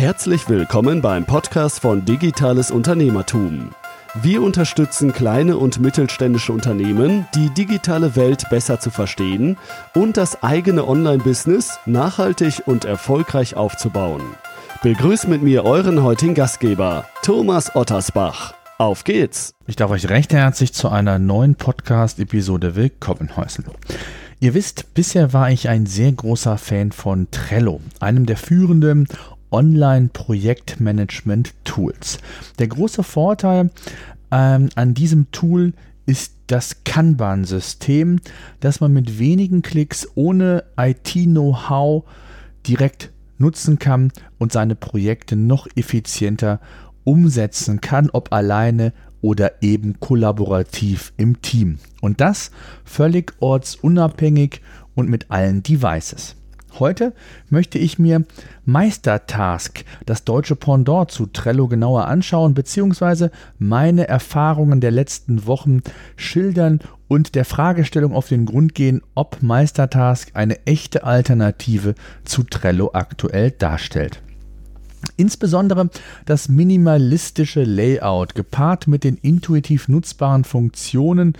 Herzlich willkommen beim Podcast von Digitales Unternehmertum. Wir unterstützen kleine und mittelständische Unternehmen, die digitale Welt besser zu verstehen und das eigene Online-Business nachhaltig und erfolgreich aufzubauen. Begrüßt mit mir euren heutigen Gastgeber, Thomas Ottersbach. Auf geht's! Ich darf euch recht herzlich zu einer neuen Podcast-Episode willkommen heißen. Ihr wisst, bisher war ich ein sehr großer Fan von Trello, einem der führenden Online-Projektmanagement-Tools. Der große Vorteil ähm, an diesem Tool ist das Kanban-System, das man mit wenigen Klicks ohne IT-Know-how direkt nutzen kann und seine Projekte noch effizienter umsetzen kann, ob alleine oder eben kollaborativ im Team. Und das völlig ortsunabhängig und mit allen Devices. Heute möchte ich mir Meistertask, das deutsche Pendant zu Trello genauer anschauen, beziehungsweise meine Erfahrungen der letzten Wochen schildern und der Fragestellung auf den Grund gehen, ob Meistertask eine echte Alternative zu Trello aktuell darstellt. Insbesondere das minimalistische Layout gepaart mit den intuitiv nutzbaren Funktionen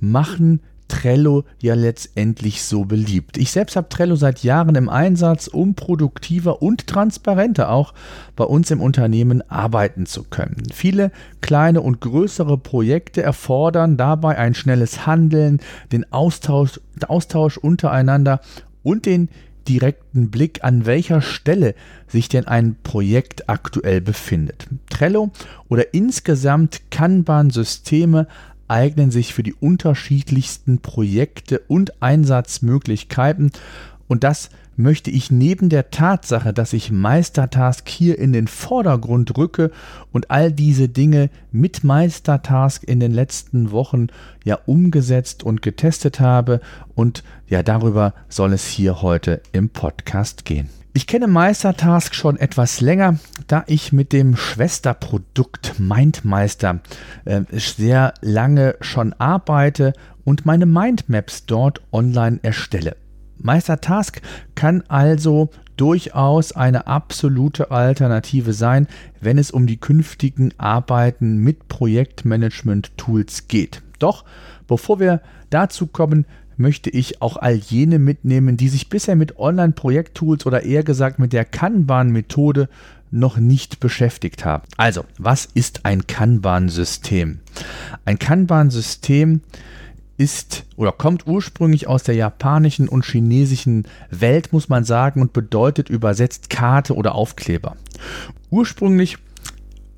machen Trello ja letztendlich so beliebt. Ich selbst habe Trello seit Jahren im Einsatz, um produktiver und transparenter auch bei uns im Unternehmen arbeiten zu können. Viele kleine und größere Projekte erfordern dabei ein schnelles Handeln, den Austausch, Austausch untereinander und den direkten Blick, an welcher Stelle sich denn ein Projekt aktuell befindet. Trello oder insgesamt Kanban-Systeme eignen sich für die unterschiedlichsten Projekte und Einsatzmöglichkeiten und das möchte ich neben der Tatsache, dass ich Meistertask hier in den Vordergrund rücke und all diese Dinge mit Meistertask in den letzten Wochen ja umgesetzt und getestet habe und ja darüber soll es hier heute im Podcast gehen. Ich kenne Meistertask schon etwas länger, da ich mit dem Schwesterprodukt MindMeister äh, sehr lange schon arbeite und meine Mindmaps dort online erstelle. Meistertask kann also durchaus eine absolute Alternative sein, wenn es um die künftigen Arbeiten mit Projektmanagement-Tools geht. Doch bevor wir dazu kommen, möchte ich auch all jene mitnehmen, die sich bisher mit Online-Projekttools oder eher gesagt mit der Kanban-Methode noch nicht beschäftigt haben. Also, was ist ein Kanban-System? Ein Kanban-System ist oder kommt ursprünglich aus der japanischen und chinesischen Welt, muss man sagen, und bedeutet übersetzt Karte oder Aufkleber. Ursprünglich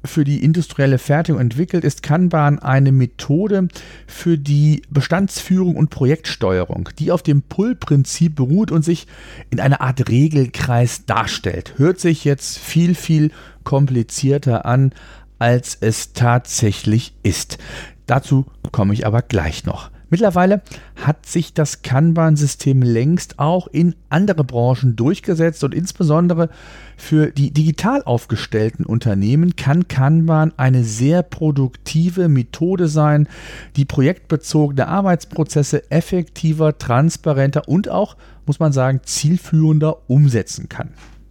für die industrielle Fertigung entwickelt, ist Kanban eine Methode für die Bestandsführung und Projektsteuerung, die auf dem Pull-Prinzip beruht und sich in einer Art Regelkreis darstellt. Hört sich jetzt viel, viel komplizierter an, als es tatsächlich ist. Dazu komme ich aber gleich noch. Mittlerweile hat sich das Kanban-System längst auch in andere Branchen durchgesetzt und insbesondere für die digital aufgestellten Unternehmen kann Kanban eine sehr produktive Methode sein, die projektbezogene Arbeitsprozesse effektiver, transparenter und auch, muss man sagen, zielführender umsetzen kann.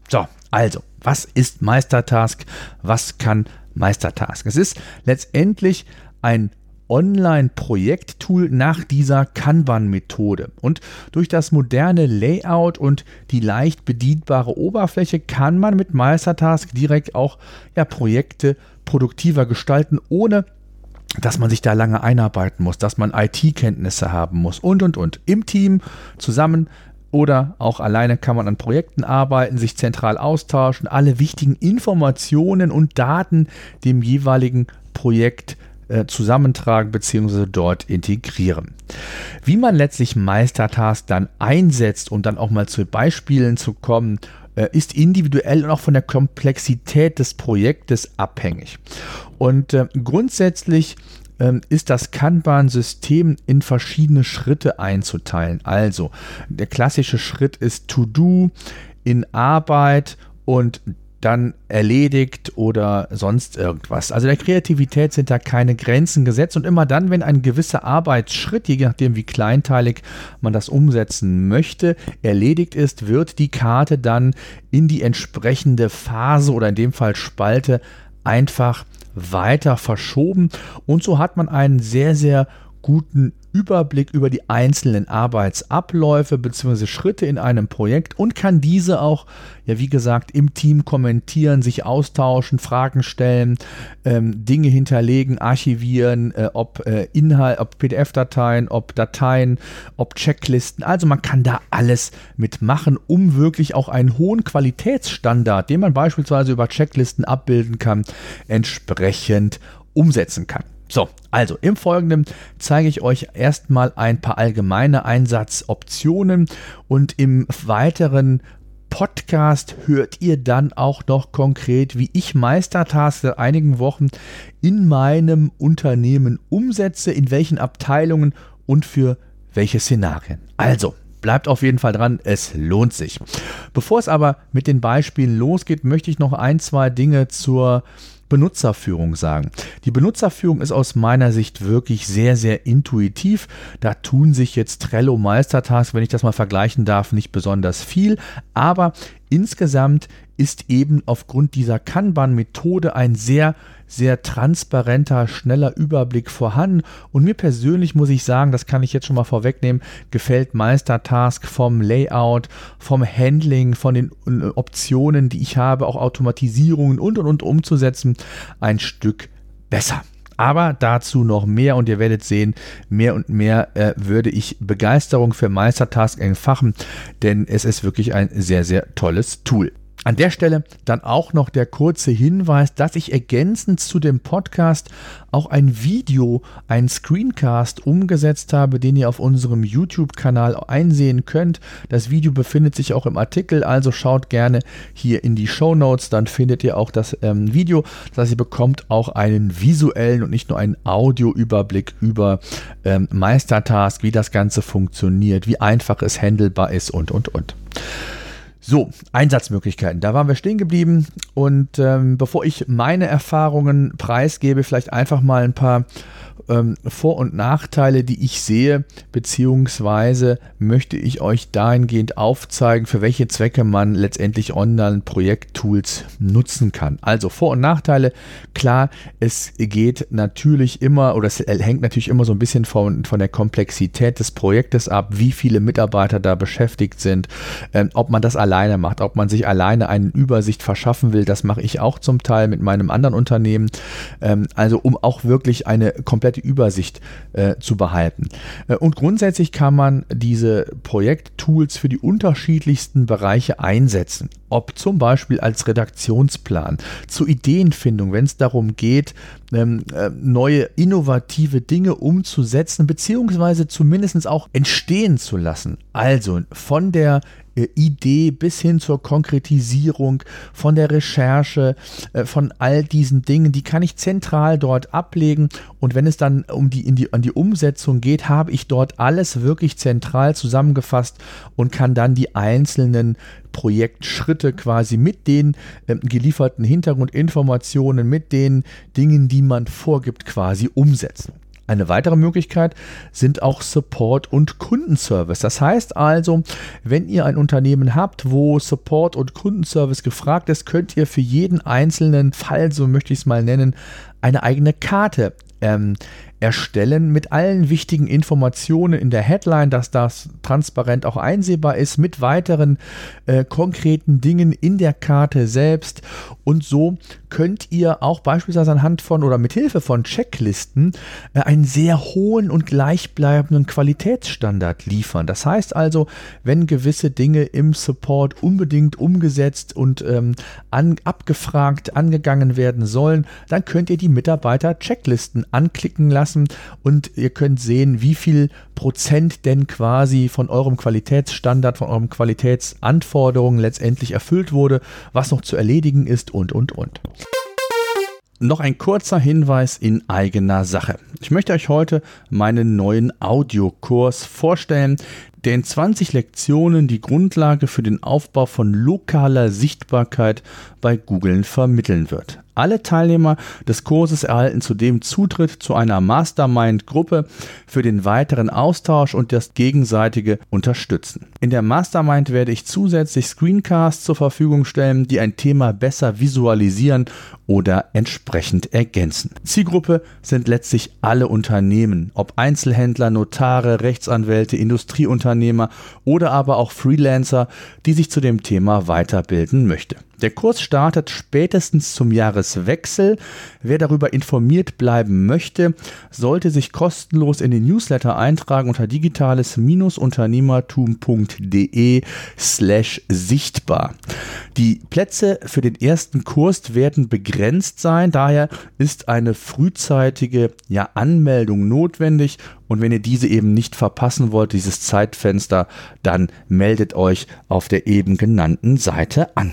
So, also, was ist Meistertask? Was kann Meistertask? Es ist letztendlich ein Online-Projekttool nach dieser Kanban-Methode. Und durch das moderne Layout und die leicht bedienbare Oberfläche kann man mit Meistertask direkt auch ja, Projekte produktiver gestalten, ohne dass man sich da lange einarbeiten muss, dass man IT-Kenntnisse haben muss und und und. Im Team zusammen oder auch alleine kann man an Projekten arbeiten, sich zentral austauschen, alle wichtigen Informationen und Daten dem jeweiligen Projekt äh, zusammentragen bzw. dort integrieren. Wie man letztlich Meistertask dann einsetzt und dann auch mal zu Beispielen zu kommen, äh, ist individuell und auch von der Komplexität des Projektes abhängig. Und äh, grundsätzlich ähm, ist das Kanban-System in verschiedene Schritte einzuteilen. Also der klassische Schritt ist To-Do in Arbeit und dann erledigt oder sonst irgendwas. Also der Kreativität sind da keine Grenzen gesetzt und immer dann, wenn ein gewisser Arbeitsschritt, je nachdem wie kleinteilig man das umsetzen möchte, erledigt ist, wird die Karte dann in die entsprechende Phase oder in dem Fall Spalte einfach weiter verschoben und so hat man einen sehr, sehr guten Überblick über die einzelnen Arbeitsabläufe bzw. Schritte in einem Projekt und kann diese auch, ja wie gesagt, im Team kommentieren, sich austauschen, Fragen stellen, ähm, Dinge hinterlegen, archivieren, äh, ob äh, Inhalt, ob PDF-Dateien, ob Dateien, ob Checklisten. Also man kann da alles mitmachen, um wirklich auch einen hohen Qualitätsstandard, den man beispielsweise über Checklisten abbilden kann, entsprechend umsetzen kann. So, also im Folgenden zeige ich euch erstmal ein paar allgemeine Einsatzoptionen und im weiteren Podcast hört ihr dann auch noch konkret, wie ich Meistertask seit einigen Wochen in meinem Unternehmen umsetze, in welchen Abteilungen und für welche Szenarien. Also, bleibt auf jeden Fall dran, es lohnt sich. Bevor es aber mit den Beispielen losgeht, möchte ich noch ein, zwei Dinge zur Benutzerführung sagen. Die Benutzerführung ist aus meiner Sicht wirklich sehr, sehr intuitiv. Da tun sich jetzt Trello Meistertask, wenn ich das mal vergleichen darf, nicht besonders viel. Aber insgesamt ist eben aufgrund dieser Kanban-Methode ein sehr sehr transparenter, schneller Überblick vorhanden. Und mir persönlich muss ich sagen, das kann ich jetzt schon mal vorwegnehmen, gefällt Meistertask vom Layout, vom Handling, von den äh, Optionen, die ich habe, auch Automatisierungen und und und umzusetzen, ein Stück besser. Aber dazu noch mehr und ihr werdet sehen, mehr und mehr äh, würde ich Begeisterung für Meistertask entfachen, denn es ist wirklich ein sehr, sehr tolles Tool. An der Stelle dann auch noch der kurze Hinweis, dass ich ergänzend zu dem Podcast auch ein Video, ein Screencast umgesetzt habe, den ihr auf unserem YouTube-Kanal einsehen könnt. Das Video befindet sich auch im Artikel, also schaut gerne hier in die Show Notes, dann findet ihr auch das ähm, Video. Das heißt, ihr bekommt auch einen visuellen und nicht nur einen Audio-Überblick über ähm, Meistertask, wie das Ganze funktioniert, wie einfach es handelbar ist und, und, und. So, Einsatzmöglichkeiten. Da waren wir stehen geblieben. Und ähm, bevor ich meine Erfahrungen preisgebe, vielleicht einfach mal ein paar ähm, Vor- und Nachteile, die ich sehe, beziehungsweise möchte ich euch dahingehend aufzeigen, für welche Zwecke man letztendlich Online-Projekttools nutzen kann. Also Vor- und Nachteile, klar, es geht natürlich immer oder es hängt natürlich immer so ein bisschen von, von der Komplexität des Projektes ab, wie viele Mitarbeiter da beschäftigt sind, ähm, ob man das alleine macht, ob man sich alleine eine Übersicht verschaffen will, das mache ich auch zum Teil mit meinem anderen Unternehmen. Ähm, also um auch wirklich eine komplette Übersicht äh, zu behalten. Äh, und grundsätzlich kann man diese Projekttools für die unterschiedlichsten Bereiche einsetzen. Ob zum Beispiel als Redaktionsplan, zur Ideenfindung, wenn es darum geht, ähm, äh, neue innovative Dinge umzusetzen, beziehungsweise zumindest auch entstehen zu lassen. Also von der Idee bis hin zur Konkretisierung, von der Recherche, äh, von all diesen Dingen, die kann ich zentral dort ablegen. Und wenn es dann um die, in die, an die Umsetzung geht, habe ich dort alles wirklich zentral zusammengefasst und kann dann die einzelnen Projektschritte quasi mit den äh, gelieferten Hintergrundinformationen, mit den Dingen, die man vorgibt, quasi umsetzen. Eine weitere Möglichkeit sind auch Support und Kundenservice. Das heißt also, wenn ihr ein Unternehmen habt, wo Support und Kundenservice gefragt ist, könnt ihr für jeden einzelnen Fall, so möchte ich es mal nennen, eine eigene Karte ähm, erstellen mit allen wichtigen Informationen in der Headline, dass das transparent auch einsehbar ist, mit weiteren äh, konkreten Dingen in der Karte selbst. Und so könnt ihr auch beispielsweise anhand von oder mit Hilfe von Checklisten äh, einen sehr hohen und gleichbleibenden Qualitätsstandard liefern. Das heißt also, wenn gewisse Dinge im Support unbedingt umgesetzt und ähm, an, abgefragt, angegangen werden sollen, dann könnt ihr die Mitarbeiter Checklisten anklicken lassen und ihr könnt sehen, wie viel Prozent denn quasi von eurem Qualitätsstandard, von euren Qualitätsanforderungen letztendlich erfüllt wurde, was noch zu erledigen ist und, und, und. Noch ein kurzer Hinweis in eigener Sache. Ich möchte euch heute meinen neuen Audiokurs vorstellen, der in 20 Lektionen die Grundlage für den Aufbau von lokaler Sichtbarkeit bei Google vermitteln wird. Alle Teilnehmer des Kurses erhalten zudem Zutritt zu einer Mastermind-Gruppe für den weiteren Austausch und das gegenseitige Unterstützen. In der Mastermind werde ich zusätzlich Screencasts zur Verfügung stellen, die ein Thema besser visualisieren oder entsprechend ergänzen. Zielgruppe sind letztlich alle Unternehmen, ob Einzelhändler, Notare, Rechtsanwälte, Industrieunternehmer oder aber auch Freelancer, die sich zu dem Thema weiterbilden möchte. Der Kurs startet spätestens zum Jahreswechsel. Wer darüber informiert bleiben möchte, sollte sich kostenlos in den Newsletter eintragen unter digitales-unternehmertum.de slash sichtbar. Die Plätze für den ersten Kurs werden begrenzt sein, daher ist eine frühzeitige ja, Anmeldung notwendig und wenn ihr diese eben nicht verpassen wollt, dieses Zeitfenster, dann meldet euch auf der eben genannten Seite an.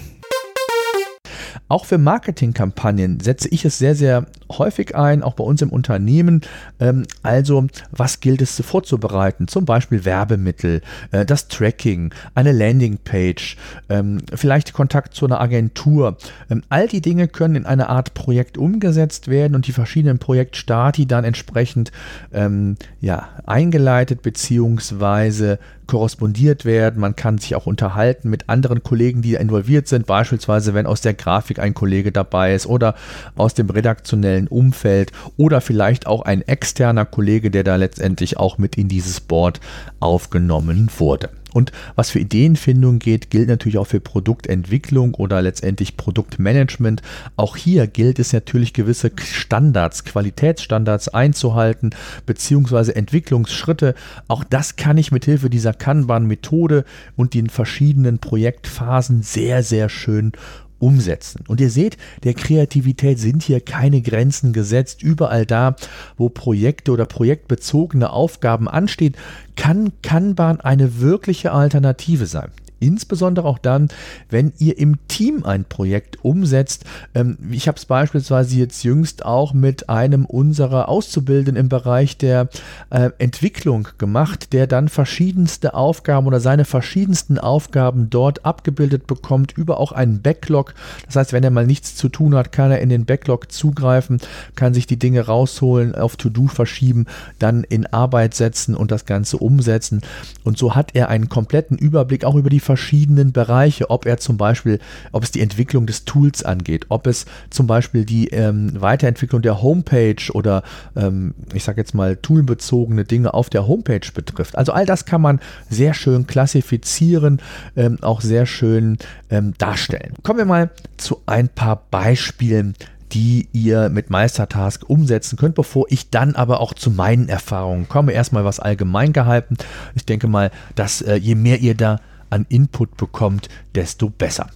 Auch für Marketingkampagnen setze ich es sehr, sehr häufig ein, auch bei uns im Unternehmen. Ähm, also, was gilt es vorzubereiten? Zum Beispiel Werbemittel, äh, das Tracking, eine Landingpage, ähm, vielleicht Kontakt zu einer Agentur. Ähm, all die Dinge können in eine Art Projekt umgesetzt werden und die verschiedenen Projektstati dann entsprechend ja, eingeleitet bzw korrespondiert werden, man kann sich auch unterhalten mit anderen Kollegen, die involviert sind, beispielsweise wenn aus der Grafik ein Kollege dabei ist oder aus dem redaktionellen Umfeld oder vielleicht auch ein externer Kollege, der da letztendlich auch mit in dieses Board aufgenommen wurde. Und was für Ideenfindung geht, gilt natürlich auch für Produktentwicklung oder letztendlich Produktmanagement. Auch hier gilt es natürlich gewisse Standards, Qualitätsstandards einzuhalten, beziehungsweise Entwicklungsschritte. Auch das kann ich mit Hilfe dieser Kanban-Methode und den verschiedenen Projektphasen sehr, sehr schön umsetzen. Und ihr seht, der Kreativität sind hier keine Grenzen gesetzt. Überall da, wo Projekte oder projektbezogene Aufgaben anstehen, kann Kanban eine wirkliche Alternative sein. Insbesondere auch dann, wenn ihr im Team ein Projekt umsetzt. Ähm, ich habe es beispielsweise jetzt jüngst auch mit einem unserer Auszubildenden im Bereich der äh, Entwicklung gemacht, der dann verschiedenste Aufgaben oder seine verschiedensten Aufgaben dort abgebildet bekommt über auch einen Backlog. Das heißt, wenn er mal nichts zu tun hat, kann er in den Backlog zugreifen, kann sich die Dinge rausholen, auf To-Do verschieben, dann in Arbeit setzen und das Ganze umsetzen. Und so hat er einen kompletten Überblick auch über die verschiedenen Bereiche, ob er zum Beispiel, ob es die Entwicklung des Tools angeht, ob es zum Beispiel die ähm, Weiterentwicklung der Homepage oder ähm, ich sage jetzt mal toolbezogene Dinge auf der Homepage betrifft. Also all das kann man sehr schön klassifizieren, ähm, auch sehr schön ähm, darstellen. Kommen wir mal zu ein paar Beispielen, die ihr mit Meistertask umsetzen könnt, bevor ich dann aber auch zu meinen Erfahrungen komme. Erstmal was allgemein gehalten. Ich denke mal, dass äh, je mehr ihr da an Input bekommt, desto besser.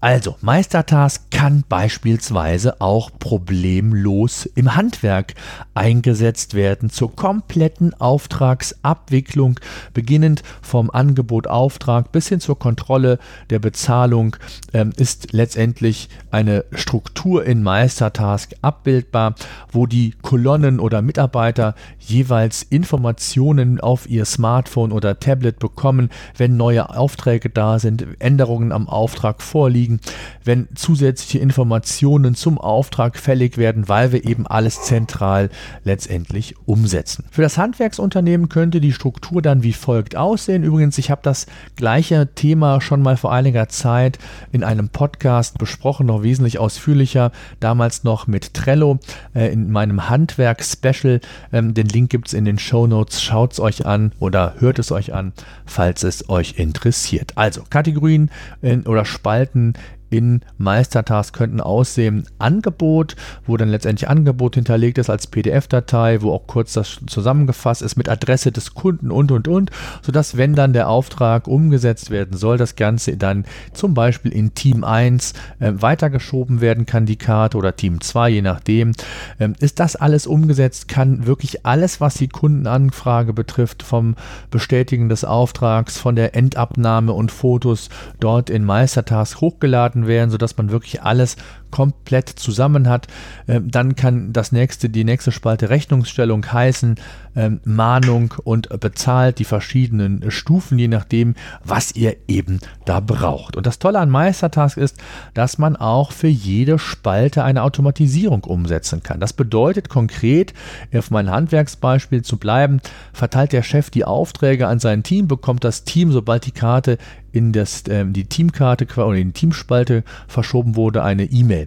Also, Meistertask kann beispielsweise auch problemlos im Handwerk eingesetzt werden zur kompletten Auftragsabwicklung, beginnend vom Angebot Auftrag bis hin zur Kontrolle der Bezahlung ähm, ist letztendlich eine Struktur in Meistertask abbildbar, wo die Kolonnen oder Mitarbeiter jeweils Informationen auf ihr Smartphone oder Tablet bekommen, wenn neue Aufträge da sind, Änderungen am Auftrag vorliegen wenn zusätzliche Informationen zum Auftrag fällig werden, weil wir eben alles zentral letztendlich umsetzen. Für das Handwerksunternehmen könnte die Struktur dann wie folgt aussehen. Übrigens, ich habe das gleiche Thema schon mal vor einiger Zeit in einem Podcast besprochen, noch wesentlich ausführlicher, damals noch mit Trello äh, in meinem Handwerk-Special. Ähm, den Link gibt es in den Show Notes. Schaut es euch an oder hört es euch an, falls es euch interessiert. Also Kategorien in, oder Spalten in Meistertask könnten aussehen. Angebot, wo dann letztendlich Angebot hinterlegt ist als PDF-Datei, wo auch kurz das zusammengefasst ist mit Adresse des Kunden und und und, sodass, wenn dann der Auftrag umgesetzt werden soll, das Ganze dann zum Beispiel in Team 1 äh, weitergeschoben werden kann, die Karte oder Team 2, je nachdem. Ähm, ist das alles umgesetzt, kann wirklich alles, was die Kundenanfrage betrifft, vom Bestätigen des Auftrags, von der Endabnahme und Fotos dort in Meistertask hochgeladen werden, sodass man wirklich alles komplett zusammen hat. Ähm, dann kann das nächste, die nächste Spalte Rechnungsstellung heißen, ähm, Mahnung und bezahlt die verschiedenen Stufen, je nachdem, was ihr eben da braucht. Und das Tolle an Meistertask ist, dass man auch für jede Spalte eine Automatisierung umsetzen kann. Das bedeutet konkret, auf mein Handwerksbeispiel zu bleiben, verteilt der Chef die Aufträge an sein Team, bekommt das Team, sobald die Karte in das, äh, die Teamkarte oder in die Teamspalte verschoben wurde, eine E-Mail.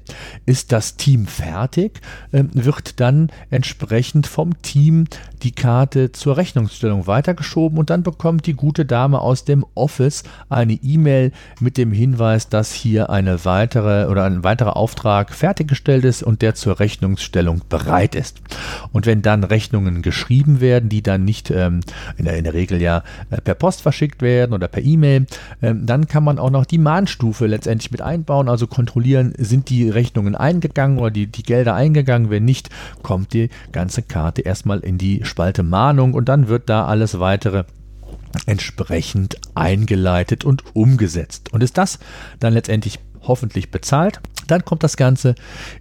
Ist das Team fertig, äh, wird dann entsprechend vom Team die Karte zur Rechnungsstellung weitergeschoben und dann bekommt die gute Dame aus dem Office eine E-Mail mit dem Hinweis, dass hier eine weitere oder ein weiterer Auftrag fertiggestellt ist und der zur Rechnungsstellung bereit ist. Und wenn dann Rechnungen geschrieben werden, die dann nicht ähm, in, der, in der Regel ja äh, per Post verschickt werden oder per E-Mail, ähm, dann kann man auch noch die Mahnstufe letztendlich mit einbauen, also kontrollieren, sind die Rechnungen eingegangen oder die, die Gelder eingegangen. Wenn nicht, kommt die ganze Karte erstmal in die Spalte Mahnung und dann wird da alles weitere entsprechend eingeleitet und umgesetzt. Und ist das dann letztendlich hoffentlich bezahlt, dann kommt das Ganze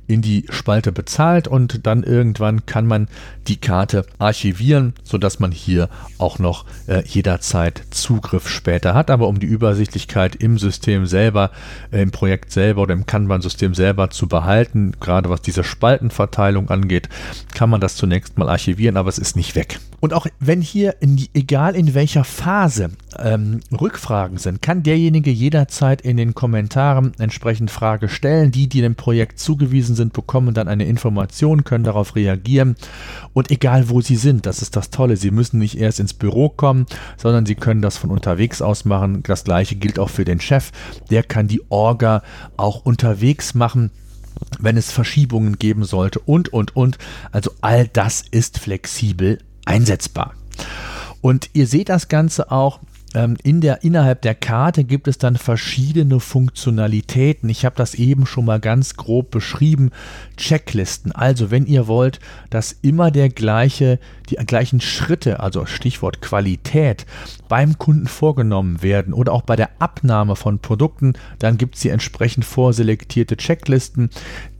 in die Spalte bezahlt und dann irgendwann kann man die Karte archivieren, sodass man hier auch noch äh, jederzeit Zugriff später hat. Aber um die Übersichtlichkeit im System selber, äh, im Projekt selber oder im Kanban-System selber zu behalten, gerade was diese Spaltenverteilung angeht, kann man das zunächst mal archivieren, aber es ist nicht weg. Und auch wenn hier, in die, egal in welcher Phase, ähm, Rückfragen sind, kann derjenige jederzeit in den Kommentaren entsprechend Frage stellen. Die, die dem Projekt zugewiesen sind, bekommen dann eine Information, können darauf reagieren. Und egal wo sie sind, das ist das Tolle, sie müssen nicht erst ins Büro kommen, sondern sie können das von unterwegs aus machen. Das gleiche gilt auch für den Chef. Der kann die Orga auch unterwegs machen wenn es Verschiebungen geben sollte und, und, und. Also all das ist flexibel einsetzbar. Und ihr seht das Ganze auch in der, innerhalb der Karte gibt es dann verschiedene Funktionalitäten. Ich habe das eben schon mal ganz grob beschrieben. Checklisten. Also wenn ihr wollt, dass immer der gleiche, die gleichen Schritte, also Stichwort Qualität, beim Kunden vorgenommen werden oder auch bei der Abnahme von Produkten, dann gibt es hier entsprechend vorselektierte Checklisten,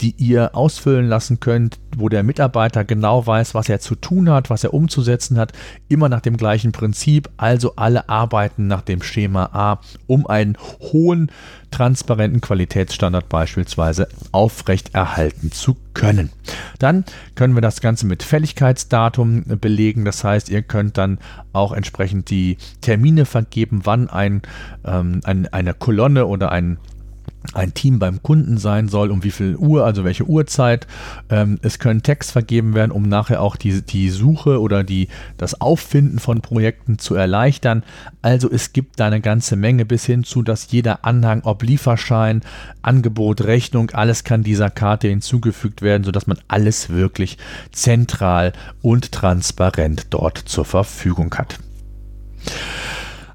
die ihr ausfüllen lassen könnt, wo der Mitarbeiter genau weiß, was er zu tun hat, was er umzusetzen hat, immer nach dem gleichen Prinzip, also alle arbeiten nach dem Schema A, um einen hohen transparenten Qualitätsstandard beispielsweise aufrechterhalten zu können. Dann können wir das Ganze mit Fälligkeitsdatum belegen. Das heißt, ihr könnt dann auch entsprechend die Termine vergeben, wann ein, ähm, ein, eine Kolonne oder ein ein Team beim Kunden sein soll, um wie viel Uhr, also welche Uhrzeit. Ähm, es können Tags vergeben werden, um nachher auch die, die Suche oder die, das Auffinden von Projekten zu erleichtern. Also es gibt da eine ganze Menge bis hin zu, dass jeder Anhang, ob Lieferschein, Angebot, Rechnung, alles kann dieser Karte hinzugefügt werden, sodass man alles wirklich zentral und transparent dort zur Verfügung hat.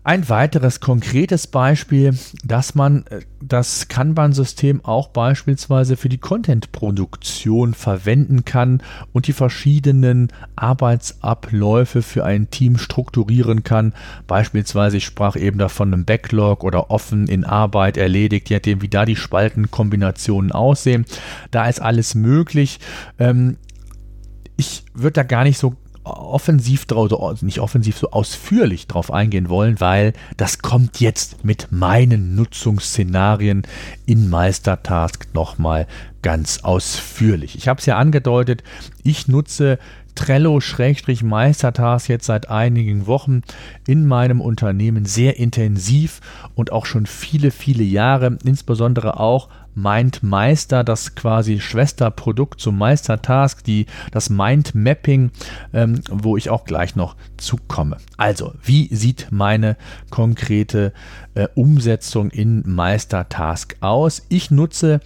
Ein weiteres konkretes Beispiel, dass man äh, das Kanban-System auch beispielsweise für die Content-Produktion verwenden kann und die verschiedenen Arbeitsabläufe für ein Team strukturieren kann. Beispielsweise, ich sprach eben davon einem Backlog oder offen in Arbeit erledigt, je nachdem, wie da die Spaltenkombinationen aussehen. Da ist alles möglich. Ähm, ich würde da gar nicht so offensiv drauf, also nicht offensiv, so ausführlich drauf eingehen wollen, weil das kommt jetzt mit meinen Nutzungsszenarien in Meistertask nochmal ganz ausführlich. Ich habe es ja angedeutet, ich nutze Trello-Meistertask jetzt seit einigen Wochen in meinem Unternehmen sehr intensiv und auch schon viele, viele Jahre, insbesondere auch MindMeister, das quasi Schwesterprodukt zum Meistertask, die, das Mindmapping, ähm, wo ich auch gleich noch zukomme. Also, wie sieht meine konkrete äh, Umsetzung in Meistertask aus? Ich nutze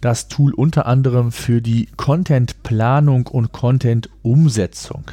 das Tool unter anderem für die Content-Planung und Content-Umsetzung Umsetzung.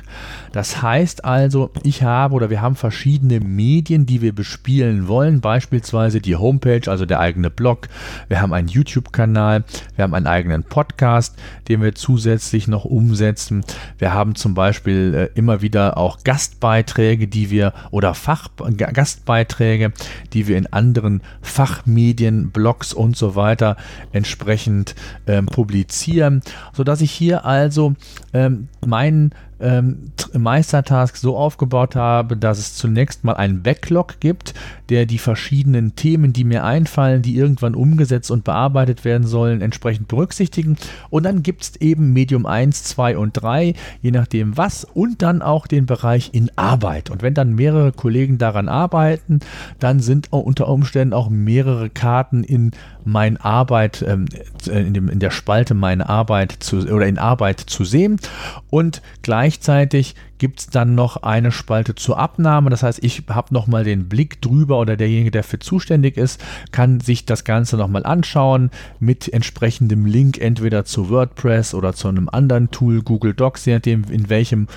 Das heißt also, ich habe oder wir haben verschiedene Medien, die wir bespielen wollen, beispielsweise die Homepage, also der eigene Blog, wir haben einen YouTube-Kanal, wir haben einen eigenen Podcast, den wir zusätzlich noch umsetzen. Wir haben zum Beispiel äh, immer wieder auch Gastbeiträge, die wir oder Fach Gastbeiträge, die wir in anderen Fachmedien, Blogs und so weiter entsprechend ähm, publizieren, sodass ich hier also ähm, meinen ähm, Meistertask so aufgebaut habe, dass es zunächst mal einen Backlog gibt, der die verschiedenen Themen, die mir einfallen, die irgendwann umgesetzt und bearbeitet werden sollen, entsprechend berücksichtigen. Und dann gibt es eben Medium 1, 2 und 3, je nachdem was, und dann auch den Bereich in Arbeit. Und wenn dann mehrere Kollegen daran arbeiten, dann sind unter Umständen auch mehrere Karten in mein Arbeit, ähm, in, dem, in der Spalte meine Arbeit zu, oder in Arbeit zu sehen. Und gleichzeitig gibt es dann noch eine Spalte zur Abnahme. Das heißt, ich habe nochmal den Blick drüber oder derjenige, der für zuständig ist, kann sich das Ganze nochmal anschauen mit entsprechendem Link entweder zu WordPress oder zu einem anderen Tool, Google Docs, je nachdem, in welchem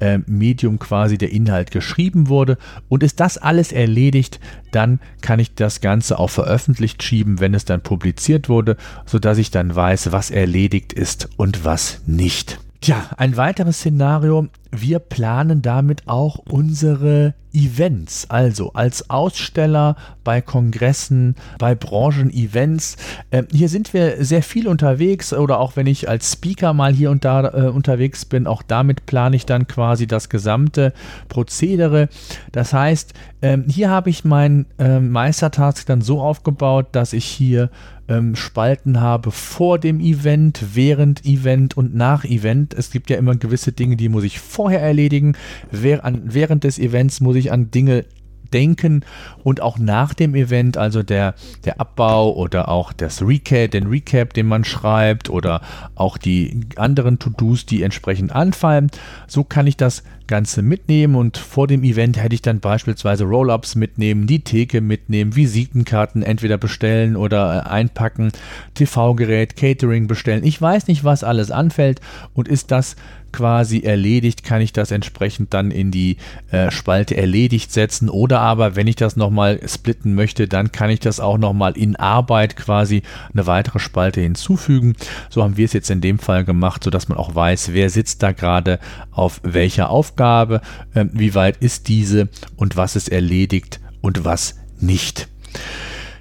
äh, Medium quasi der Inhalt geschrieben wurde. Und ist das alles erledigt, dann kann ich das Ganze auch veröffentlicht schieben, wenn es dann publiziert wurde, sodass ich dann weiß, was erledigt ist und was nicht. Tja, ein weiteres Szenario wir planen damit auch unsere Events, also als Aussteller bei Kongressen, bei Branchen-Events. Äh, hier sind wir sehr viel unterwegs oder auch wenn ich als Speaker mal hier und da äh, unterwegs bin, auch damit plane ich dann quasi das gesamte Prozedere. Das heißt, äh, hier habe ich meinen ähm, Meistertask dann so aufgebaut, dass ich hier ähm, Spalten habe vor dem Event, während Event und nach Event. Es gibt ja immer gewisse Dinge, die muss ich vorher erledigen. Während des Events muss ich an Dinge denken und auch nach dem Event, also der, der Abbau oder auch das Recap, den Recap, den man schreibt oder auch die anderen To-Dos, die entsprechend anfallen. So kann ich das Ganze mitnehmen und vor dem Event hätte ich dann beispielsweise Roll-Ups mitnehmen, die Theke mitnehmen, Visitenkarten entweder bestellen oder äh, einpacken, TV-Gerät, Catering bestellen. Ich weiß nicht, was alles anfällt und ist das quasi erledigt, kann ich das entsprechend dann in die äh, Spalte erledigt setzen. Oder aber, wenn ich das nochmal splitten möchte, dann kann ich das auch nochmal in Arbeit quasi eine weitere Spalte hinzufügen. So haben wir es jetzt in dem Fall gemacht, sodass man auch weiß, wer sitzt da gerade auf welcher Aufgabe, äh, wie weit ist diese und was ist erledigt und was nicht.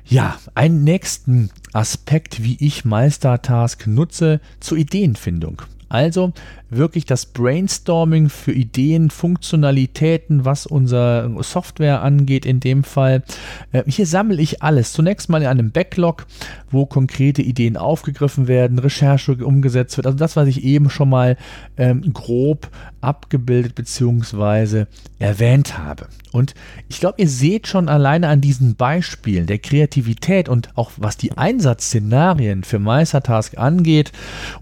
Ja, einen nächsten Aspekt, wie ich Meistertask nutze, zur Ideenfindung. Also wirklich das Brainstorming für Ideen, Funktionalitäten, was unsere Software angeht in dem Fall. Äh, hier sammle ich alles. Zunächst mal in einem Backlog, wo konkrete Ideen aufgegriffen werden, Recherche umgesetzt wird. Also das, was ich eben schon mal ähm, grob abgebildet bzw. erwähnt habe. Und ich glaube, ihr seht schon alleine an diesen Beispielen der Kreativität und auch was die Einsatzszenarien für Meistertask angeht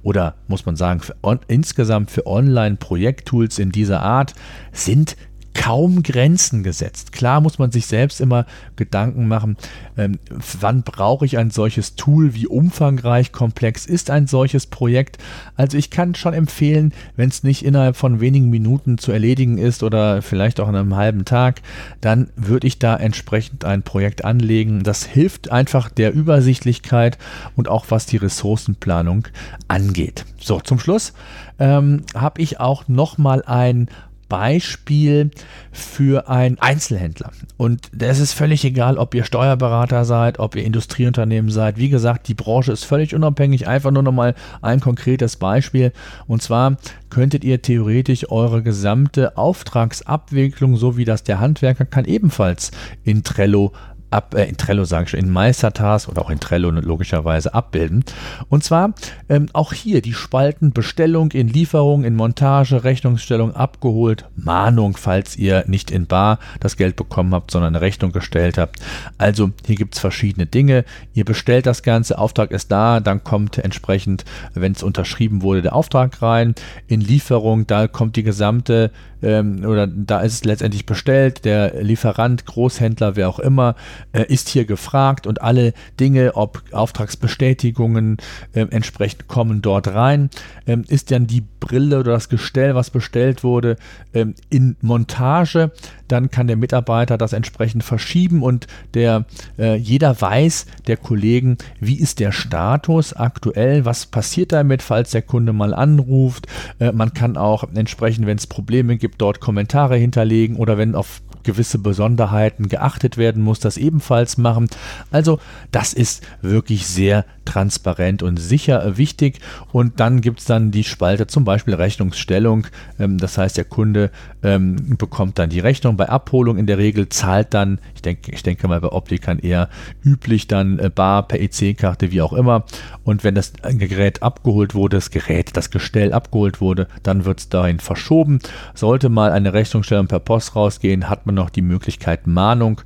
oder muss man sagen für on, insgesamt für Online-Projekttools in dieser Art sind kaum Grenzen gesetzt. Klar muss man sich selbst immer Gedanken machen, ähm, wann brauche ich ein solches Tool, wie umfangreich, komplex ist ein solches Projekt. Also ich kann schon empfehlen, wenn es nicht innerhalb von wenigen Minuten zu erledigen ist oder vielleicht auch in einem halben Tag, dann würde ich da entsprechend ein Projekt anlegen. Das hilft einfach der Übersichtlichkeit und auch was die Ressourcenplanung angeht. So, zum Schluss ähm, habe ich auch nochmal ein Beispiel für einen Einzelhändler. Und es ist völlig egal, ob ihr Steuerberater seid, ob ihr Industrieunternehmen seid. Wie gesagt, die Branche ist völlig unabhängig. Einfach nur nochmal ein konkretes Beispiel. Und zwar könntet ihr theoretisch eure gesamte Auftragsabwicklung, so wie das der Handwerker kann, ebenfalls in Trello ab, äh, in Trello sage ich schon, in Meistertask oder auch in Trello logischerweise abbilden. Und zwar ähm, auch hier die Spalten Bestellung in Lieferung, in Montage, Rechnungsstellung abgeholt, Mahnung, falls ihr nicht in Bar das Geld bekommen habt, sondern eine Rechnung gestellt habt. Also hier gibt es verschiedene Dinge. Ihr bestellt das Ganze, Auftrag ist da, dann kommt entsprechend, wenn es unterschrieben wurde, der Auftrag rein. In Lieferung, da kommt die gesamte ähm, oder da ist es letztendlich bestellt, der Lieferant, Großhändler, wer auch immer, äh, ist hier gefragt und alle Dinge, ob Auftragsbestätigungen äh, entsprechend kommen dort rein. Ähm, ist dann die Brille oder das Gestell, was bestellt wurde, ähm, in Montage, dann kann der Mitarbeiter das entsprechend verschieben und der äh, jeder weiß, der Kollegen, wie ist der Status aktuell, was passiert damit, falls der Kunde mal anruft. Äh, man kann auch entsprechend, wenn es Probleme gibt, dort Kommentare hinterlegen oder wenn auf gewisse Besonderheiten geachtet werden muss, das ebenfalls machen. Also das ist wirklich sehr transparent und sicher wichtig. Und dann gibt es dann die Spalte zum Beispiel Rechnungsstellung. Ähm, das heißt, der Kunde ähm, bekommt dann die Rechnung bei Abholung in der Regel, zahlt dann, ich denke, ich denke mal bei Optikern eher üblich dann äh, bar per EC-Karte, wie auch immer. Und wenn das Gerät abgeholt wurde, das Gerät, das Gestell abgeholt wurde, dann wird es dahin verschoben. Sollte mal eine Rechnungsstellung per Post rausgehen, hat man noch die Möglichkeit Mahnung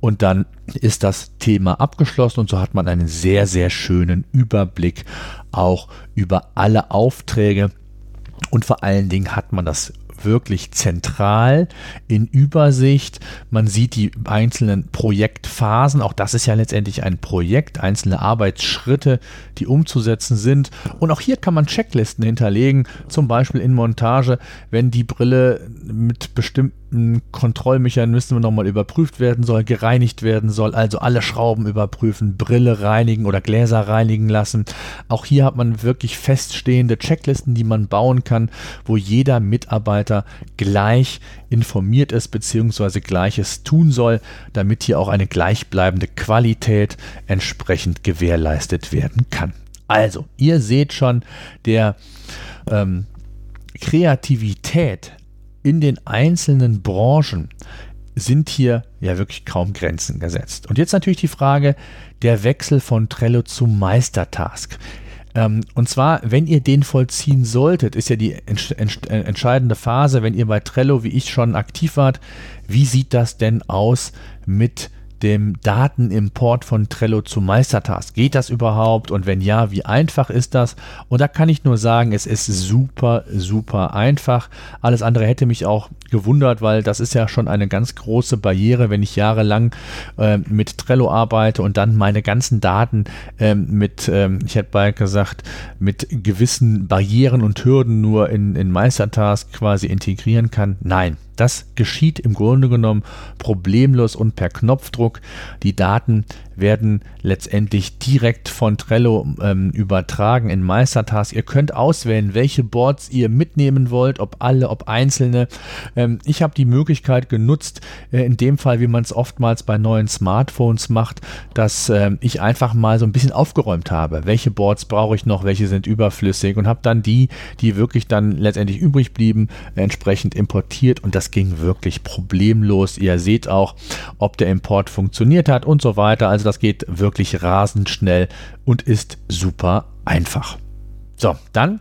und dann ist das Thema abgeschlossen und so hat man einen sehr, sehr schönen Überblick auch über alle Aufträge und vor allen Dingen hat man das wirklich zentral in Übersicht. Man sieht die einzelnen Projektphasen. Auch das ist ja letztendlich ein Projekt, einzelne Arbeitsschritte, die umzusetzen sind. Und auch hier kann man Checklisten hinterlegen, zum Beispiel in Montage, wenn die Brille mit bestimmten Kontrollmechanismen nochmal überprüft werden soll, gereinigt werden soll, also alle Schrauben überprüfen, Brille reinigen oder Gläser reinigen lassen. Auch hier hat man wirklich feststehende Checklisten, die man bauen kann, wo jeder Mitarbeiter gleich informiert ist bzw. gleiches tun soll, damit hier auch eine gleichbleibende Qualität entsprechend gewährleistet werden kann. Also, ihr seht schon, der ähm, Kreativität in den einzelnen Branchen sind hier ja wirklich kaum Grenzen gesetzt. Und jetzt natürlich die Frage der Wechsel von Trello zu Meistertask. Ähm, und zwar, wenn ihr den vollziehen solltet, ist ja die entscheidende Phase, wenn ihr bei Trello wie ich schon aktiv wart, wie sieht das denn aus mit dem Datenimport von Trello zu Meistertask. Geht das überhaupt? Und wenn ja, wie einfach ist das? Und da kann ich nur sagen, es ist super, super einfach. Alles andere hätte mich auch gewundert, weil das ist ja schon eine ganz große Barriere, wenn ich jahrelang äh, mit Trello arbeite und dann meine ganzen Daten äh, mit, äh, ich hätte bald gesagt, mit gewissen Barrieren und Hürden nur in, in Meistertask quasi integrieren kann. Nein, das geschieht im Grunde genommen problemlos und per Knopfdruck. Die Daten werden letztendlich direkt von Trello ähm, übertragen in Meistertask. Ihr könnt auswählen, welche Boards ihr mitnehmen wollt, ob alle, ob einzelne. Ähm, ich habe die Möglichkeit genutzt, äh, in dem Fall, wie man es oftmals bei neuen Smartphones macht, dass äh, ich einfach mal so ein bisschen aufgeräumt habe. Welche Boards brauche ich noch, welche sind überflüssig und habe dann die, die wirklich dann letztendlich übrig blieben, entsprechend importiert und das ging wirklich problemlos. Ihr seht auch, ob der Import funktioniert hat und so weiter. Also das geht wirklich rasend schnell und ist super einfach. So, dann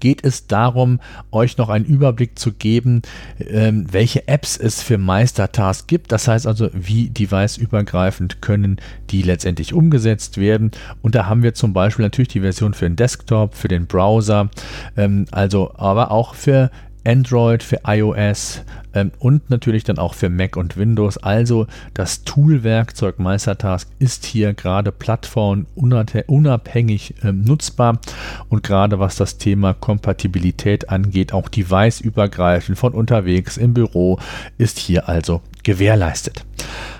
geht es darum, euch noch einen Überblick zu geben, ähm, welche Apps es für Meistertask gibt. Das heißt also, wie deviceübergreifend können die letztendlich umgesetzt werden. Und da haben wir zum Beispiel natürlich die Version für den Desktop, für den Browser, ähm, also aber auch für Android, für iOS ähm, und natürlich dann auch für Mac und Windows. Also das Toolwerkzeug Meistertask ist hier gerade plattformunabhängig ähm, nutzbar und gerade was das Thema Kompatibilität angeht, auch deviceübergreifend von unterwegs im Büro, ist hier also gewährleistet.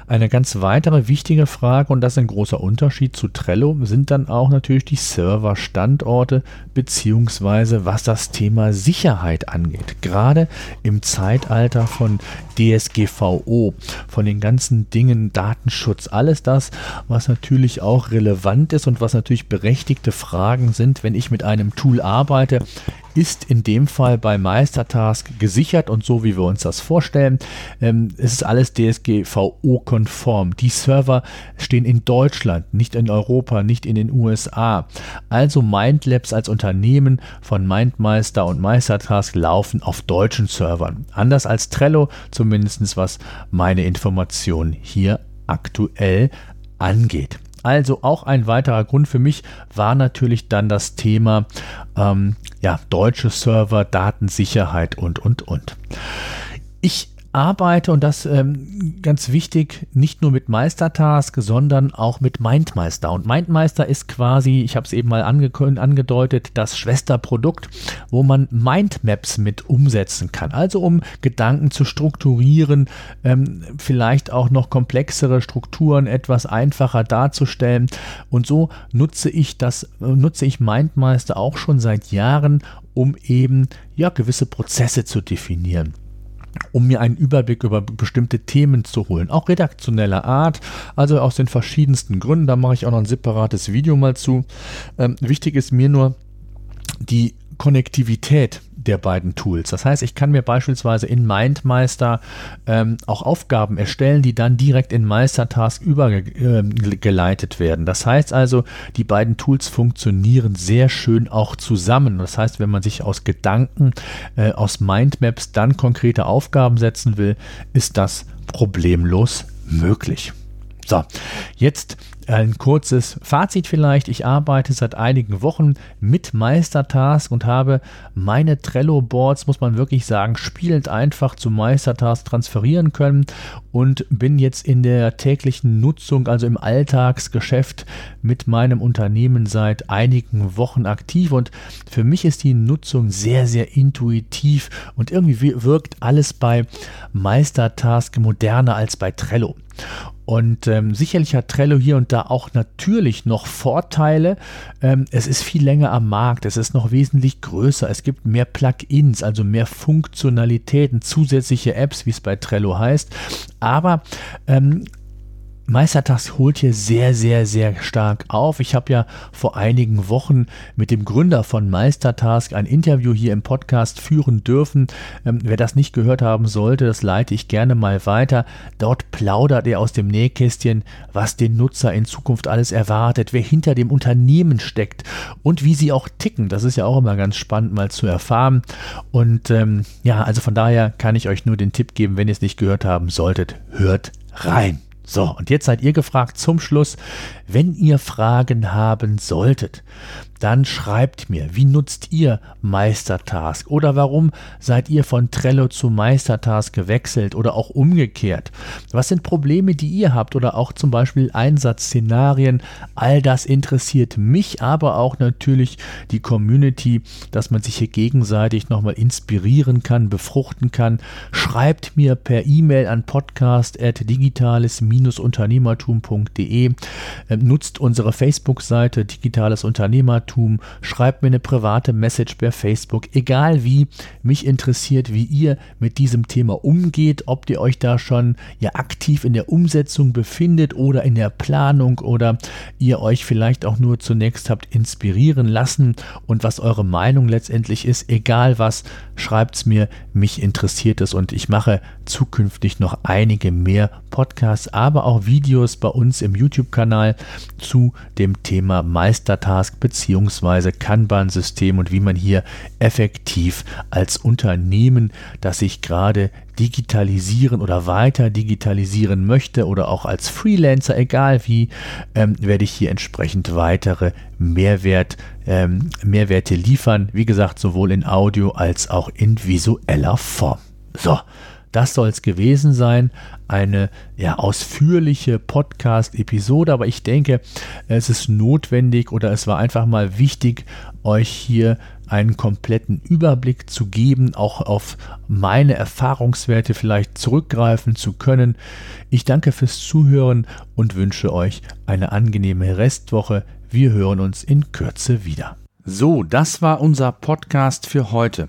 Eine ganz weitere wichtige Frage, und das ist ein großer Unterschied zu Trello, sind dann auch natürlich die Serverstandorte beziehungsweise was das Thema Sicherheit angeht. Gerade im Zeitalter von DSGVO, von den ganzen Dingen, Datenschutz, alles das, was natürlich auch relevant ist und was natürlich berechtigte Fragen sind, wenn ich mit einem Tool arbeite, ist in dem Fall bei Meistertask gesichert und so wie wir uns das vorstellen. Ähm, es ist alles DSGVO-konform. Die Server stehen in Deutschland, nicht in Europa, nicht in den USA. Also Mindlabs als Unternehmen von Mindmeister und Meistertask laufen auf deutschen Servern. Anders als Trello, zumindest was meine Information hier aktuell angeht. Also auch ein weiterer Grund für mich war natürlich dann das Thema ähm, ja, deutsche Server, Datensicherheit und, und, und. Ich arbeite und das ähm, ganz wichtig, nicht nur mit Meistertask, sondern auch mit Mindmeister. Und Mindmeister ist quasi, ich habe es eben mal ange angedeutet, das Schwesterprodukt, wo man Mindmaps mit umsetzen kann. Also um Gedanken zu strukturieren, ähm, vielleicht auch noch komplexere Strukturen etwas einfacher darzustellen. Und so nutze ich das, nutze ich Mindmeister auch schon seit Jahren, um eben ja gewisse Prozesse zu definieren um mir einen Überblick über bestimmte Themen zu holen, auch redaktioneller Art, also aus den verschiedensten Gründen. Da mache ich auch noch ein separates Video mal zu. Ähm, wichtig ist mir nur die Konnektivität der beiden Tools. Das heißt, ich kann mir beispielsweise in MindMeister ähm, auch Aufgaben erstellen, die dann direkt in Meistertask übergeleitet äh, werden. Das heißt also, die beiden Tools funktionieren sehr schön auch zusammen. Das heißt, wenn man sich aus Gedanken, äh, aus Mindmaps dann konkrete Aufgaben setzen will, ist das problemlos möglich. So, jetzt ein kurzes Fazit vielleicht. Ich arbeite seit einigen Wochen mit Meistertask und habe meine Trello-Boards, muss man wirklich sagen, spielend einfach zu Meistertask transferieren können und bin jetzt in der täglichen Nutzung, also im Alltagsgeschäft mit meinem Unternehmen seit einigen Wochen aktiv und für mich ist die Nutzung sehr, sehr intuitiv und irgendwie wirkt alles bei Meistertask moderner als bei Trello. Und ähm, sicherlich hat Trello hier und da auch natürlich noch Vorteile. Ähm, es ist viel länger am Markt, es ist noch wesentlich größer, es gibt mehr Plugins, also mehr Funktionalitäten, zusätzliche Apps, wie es bei Trello heißt. Aber ähm, Meistertask holt hier sehr, sehr, sehr stark auf. Ich habe ja vor einigen Wochen mit dem Gründer von Meistertask ein Interview hier im Podcast führen dürfen. Ähm, wer das nicht gehört haben sollte, das leite ich gerne mal weiter. Dort plaudert er aus dem Nähkästchen, was den Nutzer in Zukunft alles erwartet, wer hinter dem Unternehmen steckt und wie sie auch ticken. Das ist ja auch immer ganz spannend mal zu erfahren. Und ähm, ja, also von daher kann ich euch nur den Tipp geben, wenn ihr es nicht gehört haben solltet, hört rein. So, und jetzt seid ihr gefragt zum Schluss, wenn ihr Fragen haben solltet, dann schreibt mir, wie nutzt ihr Meistertask oder warum seid ihr von Trello zu Meistertask gewechselt oder auch umgekehrt? Was sind Probleme, die ihr habt oder auch zum Beispiel Einsatzszenarien? All das interessiert mich, aber auch natürlich die Community, dass man sich hier gegenseitig nochmal inspirieren kann, befruchten kann. Schreibt mir per E-Mail an podcast.digitales-unternehmertum.de. Ähm, nutzt unsere Facebook-Seite Digitales Unternehmertum Unternehmertum, schreibt mir eine private Message per Facebook, egal wie. Mich interessiert, wie ihr mit diesem Thema umgeht, ob ihr euch da schon ja aktiv in der Umsetzung befindet oder in der Planung oder ihr euch vielleicht auch nur zunächst habt inspirieren lassen und was eure Meinung letztendlich ist, egal was, schreibt es mir, mich interessiert es und ich mache zukünftig noch einige mehr Podcasts, aber auch Videos bei uns im YouTube-Kanal zu dem Thema Meistertask bzw. Kanban-System und wie man hier effektiv als Unternehmen, das sich gerade digitalisieren oder weiter digitalisieren möchte oder auch als Freelancer, egal wie, ähm, werde ich hier entsprechend weitere Mehrwert, ähm, Mehrwerte liefern. Wie gesagt, sowohl in Audio als auch in visueller Form. So, das soll es gewesen sein. Eine ja, ausführliche Podcast-Episode, aber ich denke, es ist notwendig oder es war einfach mal wichtig, euch hier einen kompletten Überblick zu geben, auch auf meine Erfahrungswerte vielleicht zurückgreifen zu können. Ich danke fürs Zuhören und wünsche euch eine angenehme Restwoche. Wir hören uns in Kürze wieder. So, das war unser Podcast für heute.